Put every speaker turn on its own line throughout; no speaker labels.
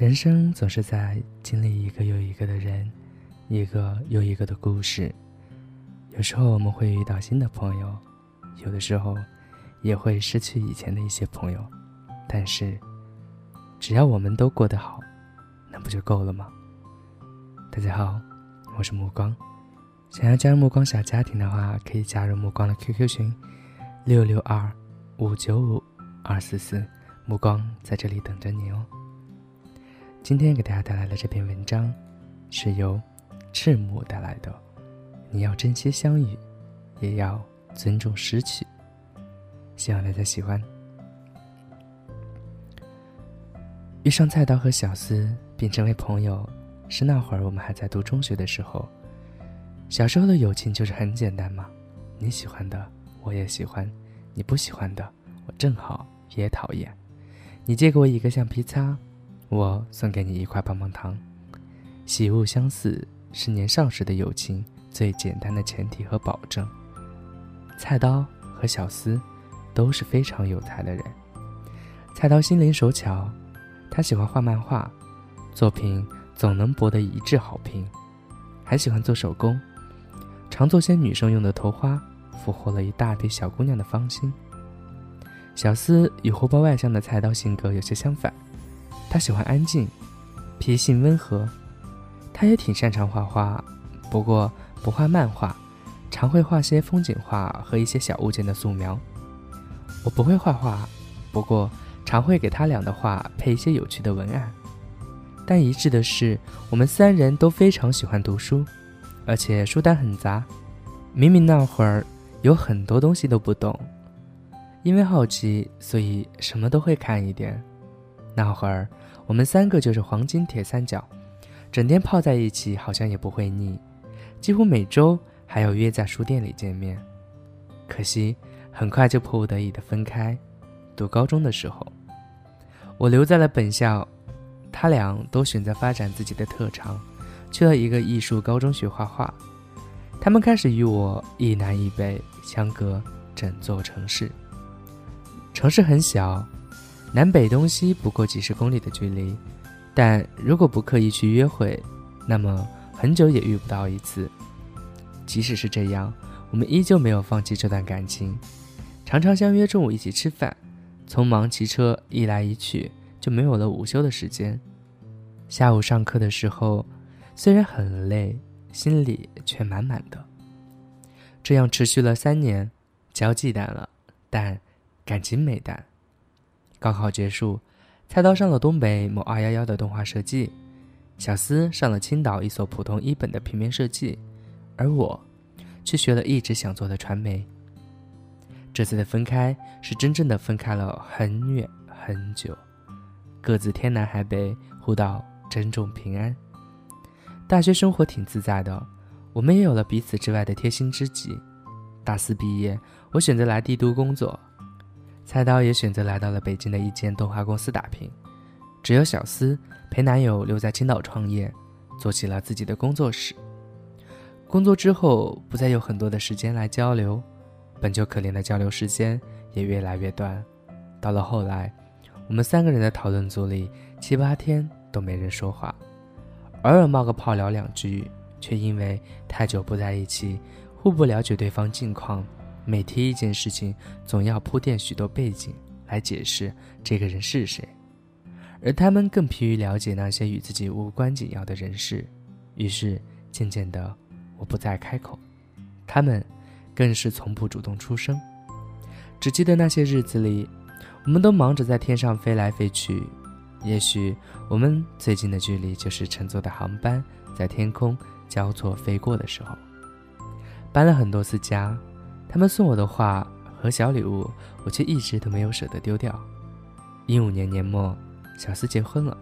人生总是在经历一个又一个的人，一个又一个的故事。有时候我们会遇到新的朋友，有的时候也会失去以前的一些朋友。但是，只要我们都过得好，那不就够了吗？大家好，我是目光。想要加入目光小家庭的话，可以加入目光的 QQ 群：六六二五九五二四四。目光在这里等着你哦。今天给大家带来的这篇文章，是由赤木带来的。你要珍惜相遇，也要尊重失去。希望大家喜欢。遇上菜刀和小司并成为朋友，是那会儿我们还在读中学的时候。小时候的友情就是很简单嘛，你喜欢的我也喜欢，你不喜欢的我正好也讨厌。你借给我一个橡皮擦。我送给你一块棒棒糖，喜恶相似是年少时的友情最简单的前提和保证。菜刀和小司都是非常有才的人。菜刀心灵手巧，他喜欢画漫画，作品总能博得一致好评，还喜欢做手工，常做些女生用的头花，俘获了一大批小姑娘的芳心。小司与活泼外向的菜刀性格有些相反。他喜欢安静，脾性温和。他也挺擅长画画，不过不画漫画，常会画些风景画和一些小物件的素描。我不会画画，不过常会给他俩的画配一些有趣的文案。但一致的是，我们三人都非常喜欢读书，而且书单很杂。明明那会儿有很多东西都不懂，因为好奇，所以什么都会看一点。那会儿。我们三个就是黄金铁三角，整天泡在一起，好像也不会腻。几乎每周还要约在书店里见面。可惜很快就迫不得已的分开。读高中的时候，我留在了本校，他俩都选择发展自己的特长，去了一个艺术高中学画画。他们开始与我一南一北，相隔整座城市。城市很小。南北东西不过几十公里的距离，但如果不刻意去约会，那么很久也遇不到一次。即使是这样，我们依旧没有放弃这段感情，常常相约中午一起吃饭。匆忙骑车一来一去，就没有了午休的时间。下午上课的时候，虽然很累，心里却满满的。这样持续了三年，交际淡了，但感情没淡。高考结束，菜刀上了东北某二幺幺的动画设计，小司上了青岛一所普通一本的平面设计，而我，却学了一直想做的传媒。这次的分开是真正的分开了很远很久，各自天南海北，互道珍重平安。大学生活挺自在的，我们也有了彼此之外的贴心知己。大四毕业，我选择来帝都工作。菜刀也选择来到了北京的一间动画公司打拼，只有小司陪男友留在青岛创业，做起了自己的工作室。工作之后，不再有很多的时间来交流，本就可怜的交流时间也越来越短。到了后来，我们三个人的讨论组里，七八天都没人说话，偶尔冒个泡聊两句，却因为太久不在一起，互不了解对方近况。每提一件事情，总要铺垫许多背景来解释这个人是谁，而他们更疲于了解那些与自己无关紧要的人事。于是，渐渐的，我不再开口，他们更是从不主动出声。只记得那些日子里，我们都忙着在天上飞来飞去。也许我们最近的距离，就是乘坐的航班在天空交错飞过的时候。搬了很多次家。他们送我的画和小礼物，我却一直都没有舍得丢掉。一五年年末，小思结婚了，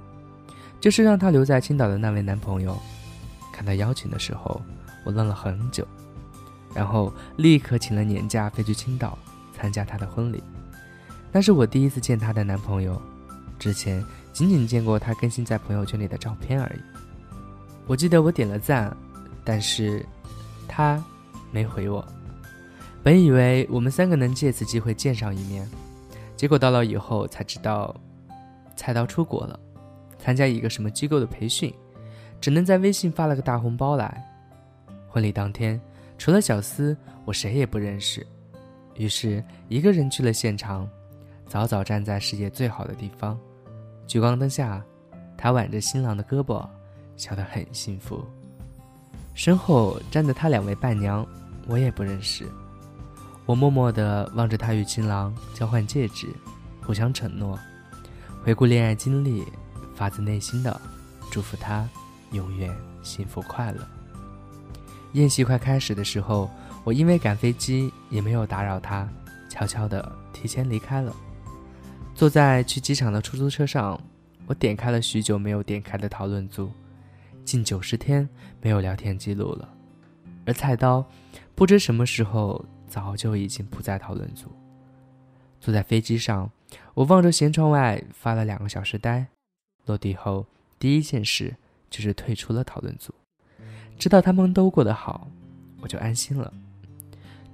就是让她留在青岛的那位男朋友。看到邀请的时候，我愣了很久，然后立刻请了年假飞去青岛参加她的婚礼。那是我第一次见她的男朋友，之前仅仅见过她更新在朋友圈里的照片而已。我记得我点了赞，但是他没回我。本以为我们三个能借此机会见上一面，结果到了以后才知道，菜刀出国了，参加一个什么机构的培训，只能在微信发了个大红包来。婚礼当天，除了小司，我谁也不认识，于是一个人去了现场，早早站在世界最好的地方，聚光灯下，他挽着新郎的胳膊，笑得很幸福。身后站着他两位伴娘，我也不认识。我默默地望着他与新郎交换戒指，互相承诺，回顾恋爱经历，发自内心的祝福他永远幸福快乐。宴席快开始的时候，我因为赶飞机也没有打扰他，悄悄地提前离开了。坐在去机场的出租车上，我点开了许久没有点开的讨论组，近九十天没有聊天记录了，而菜刀不知什么时候。早就已经不在讨论组。坐在飞机上，我望着舷窗外发了两个小时呆。落地后，第一件事就是退出了讨论组。知道他们都过得好，我就安心了。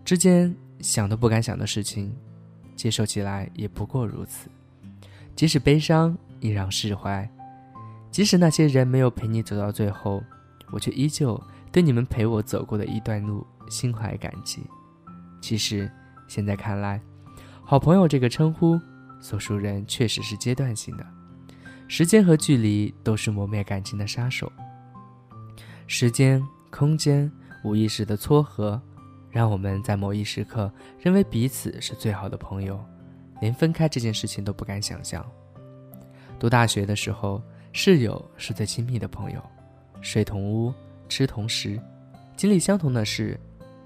之间想都不敢想的事情，接受起来也不过如此。即使悲伤，依然释怀；即使那些人没有陪你走到最后，我却依旧对你们陪我走过的一段路心怀感激。其实，现在看来，“好朋友”这个称呼，所属人确实是阶段性的。时间和距离都是磨灭感情的杀手。时间、空间、无意识的撮合，让我们在某一时刻认为彼此是最好的朋友，连分开这件事情都不敢想象。读大学的时候，室友是最亲密的朋友，睡同屋，吃同食，经历相同的事，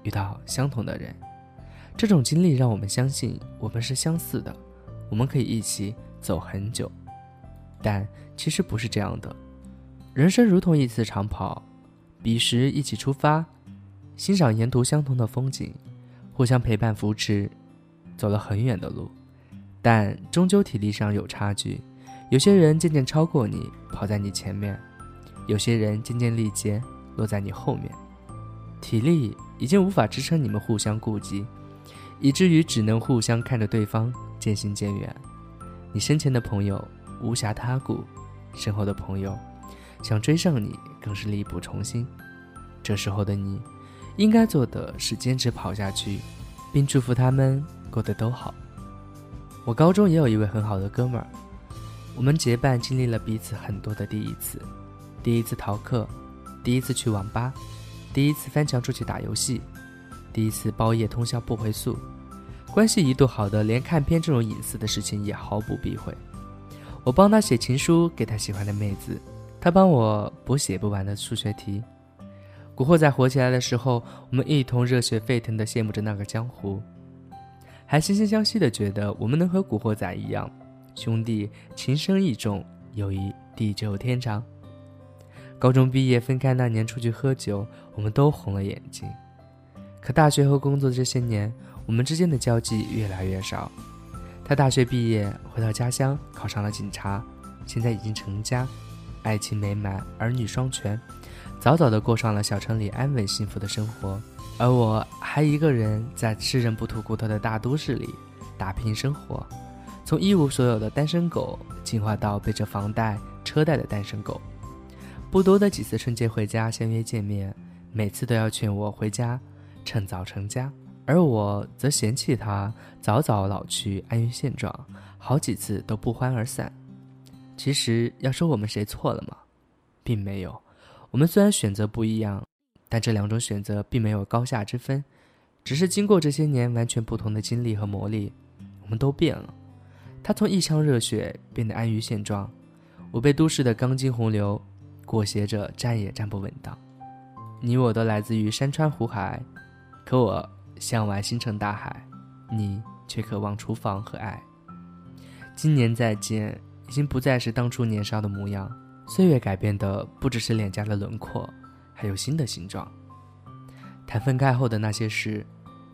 遇到相同的人。这种经历让我们相信我们是相似的，我们可以一起走很久，但其实不是这样的。人生如同一次长跑，彼时一起出发，欣赏沿途相同的风景，互相陪伴扶持，走了很远的路，但终究体力上有差距。有些人渐渐超过你，跑在你前面；有些人渐渐力竭，落在你后面。体力已经无法支撑你们互相顾及。以至于只能互相看着对方渐行渐远。你身前的朋友无暇他顾，身后的朋友想追上你更是力不从心。这时候的你，应该做的是坚持跑下去，并祝福他们过得都好。我高中也有一位很好的哥们儿，我们结伴经历了彼此很多的第一次：第一次逃课，第一次去网吧，第一次翻墙出去打游戏。第一次包夜通宵不回宿，关系一度好的连看片这种隐私的事情也毫不避讳。我帮他写情书给他喜欢的妹子，他帮我补写不完的数学题。古惑仔火起来的时候，我们一同热血沸腾的羡慕着那个江湖，还惺惺相惜的觉得我们能和古惑仔一样，兄弟情深义重，友谊地久天长。高中毕业分开那年出去喝酒，我们都红了眼睛。可大学和工作这些年，我们之间的交际越来越少。他大学毕业回到家乡，考上了警察，现在已经成家，爱情美满，儿女双全，早早的过上了小城里安稳幸福的生活。而我还一个人在吃人不吐骨头的大都市里打拼生活，从一无所有的单身狗进化到背着房贷车贷的单身狗。不多的几次春节回家相约见面，每次都要劝我回家。趁早成家，而我则嫌弃他早早老去，安于现状，好几次都不欢而散。其实要说我们谁错了吗？并没有。我们虽然选择不一样，但这两种选择并没有高下之分，只是经过这些年完全不同的经历和磨砺，我们都变了。他从一腔热血变得安于现状，我被都市的钢筋洪流裹挟着，站也站不稳当。你我都来自于山川湖海。可我向往星辰大海，你却渴望厨房和爱。今年再见，已经不再是当初年少的模样。岁月改变的不只是脸颊的轮廓，还有新的形状。谈分开后的那些事，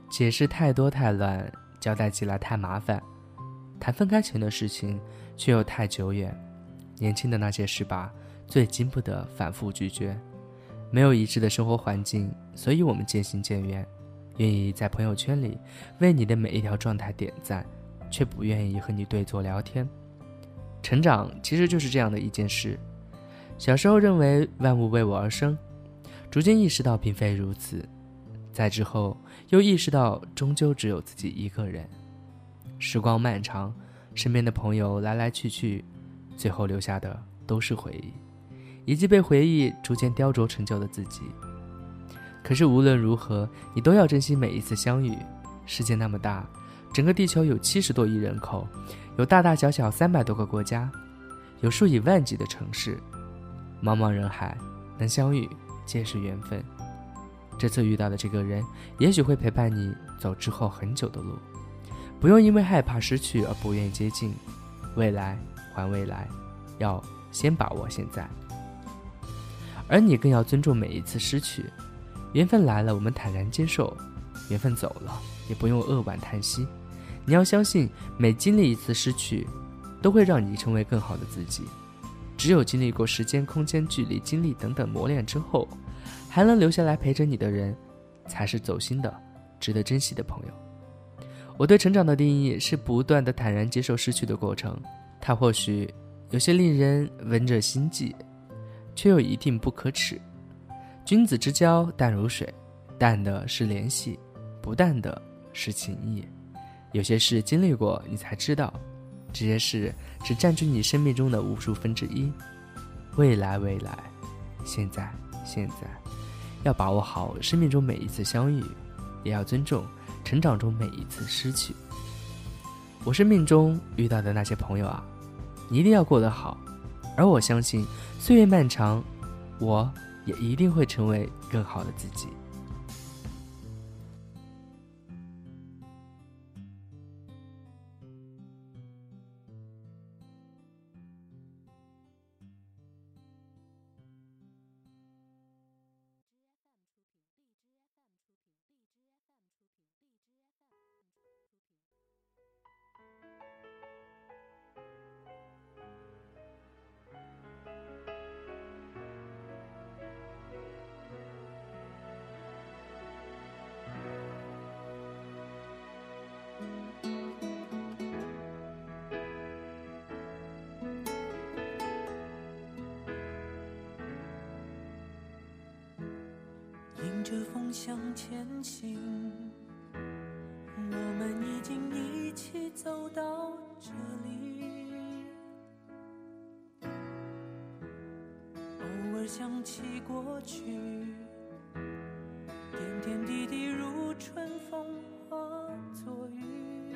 解释太多太乱，交代起来太麻烦；谈分开前的事情，却又太久远。年轻的那些事吧，最经不得反复咀嚼。没有一致的生活环境，所以我们渐行渐远。愿意在朋友圈里为你的每一条状态点赞，却不愿意和你对坐聊天。成长其实就是这样的一件事。小时候认为万物为我而生，逐渐意识到并非如此，在之后又意识到终究只有自己一个人。时光漫长，身边的朋友来来去去，最后留下的都是回忆，以及被回忆逐渐雕琢成就的自己。可是无论如何，你都要珍惜每一次相遇。世界那么大，整个地球有七十多亿人口，有大大小小三百多个国家，有数以万计的城市。茫茫人海，能相遇皆是缘分。这次遇到的这个人，也许会陪伴你走之后很久的路。不用因为害怕失去而不愿接近，未来还未来，要先把握现在。而你更要尊重每一次失去。缘分来了，我们坦然接受；缘分走了，也不用扼腕叹息。你要相信，每经历一次失去，都会让你成为更好的自己。只有经历过时间、空间、距离、经历等等磨练之后，还能留下来陪着你的人，才是走心的、值得珍惜的朋友。我对成长的定义是不断的坦然接受失去的过程。它或许有些令人闻着心悸，却又一定不可耻。君子之交淡如水，淡的是联系，不淡的是情谊。有些事经历过，你才知道。这些事只占据你生命中的无数分之一，未来未来，现在现在，要把握好生命中每一次相遇，也要尊重成长中每一次失去。我生命中遇到的那些朋友啊，你一定要过得好，而我相信岁月漫长，我也一定会成为更好的自己。
着风向前行，我们已经一起走到这里。偶尔想起过去，点点滴滴如春风化作雨，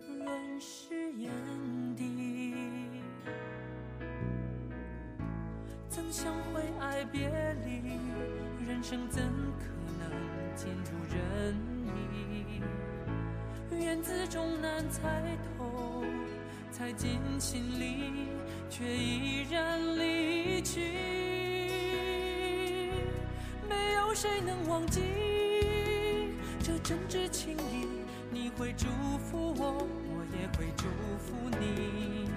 润湿眼底。怎想会爱别离？人生怎可能尽如人意？缘字终难猜透，猜进心里，却依然离去。没有谁能忘记这真挚情谊，你会祝福我，我也会祝福你。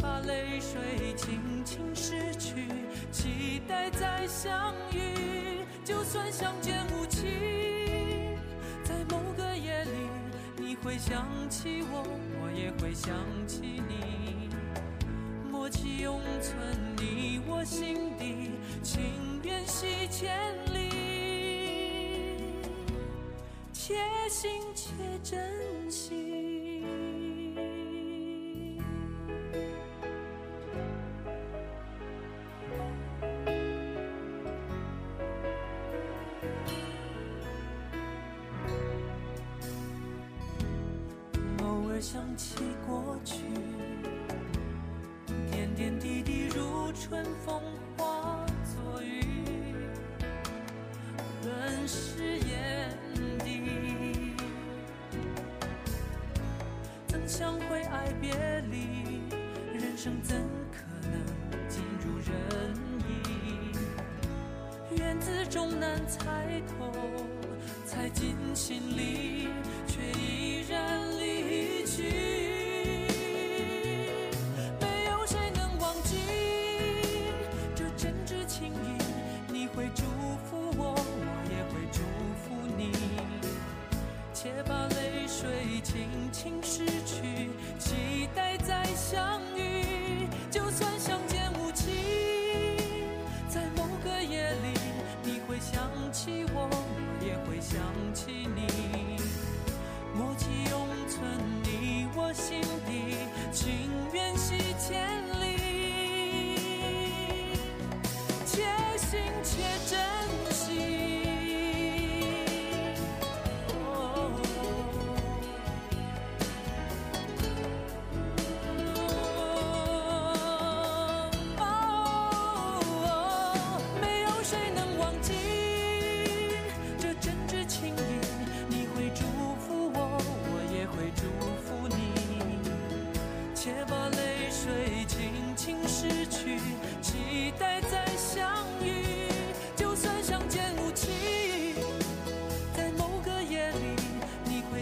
把泪水轻轻拭去，期待再相遇。就算相见无期，在某个夜里，你会想起我，我也会想起你。默契永存你我心底，情缘系千里，且行且珍惜。春风化作雨，润湿眼底。怎想会爱别离，人生怎可能尽如人意？缘字终难猜透，猜进心里，却已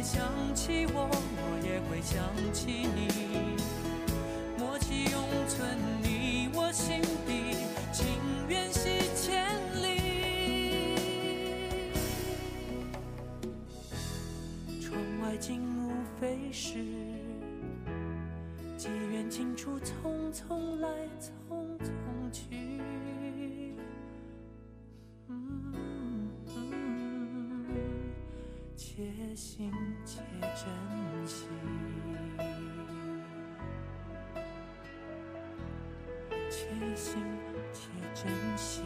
想起我，我也会想起你。默契永存你我心底，情缘系千里。窗外景物飞逝机缘尽处，匆匆来，匆且行且珍惜。且行且珍惜。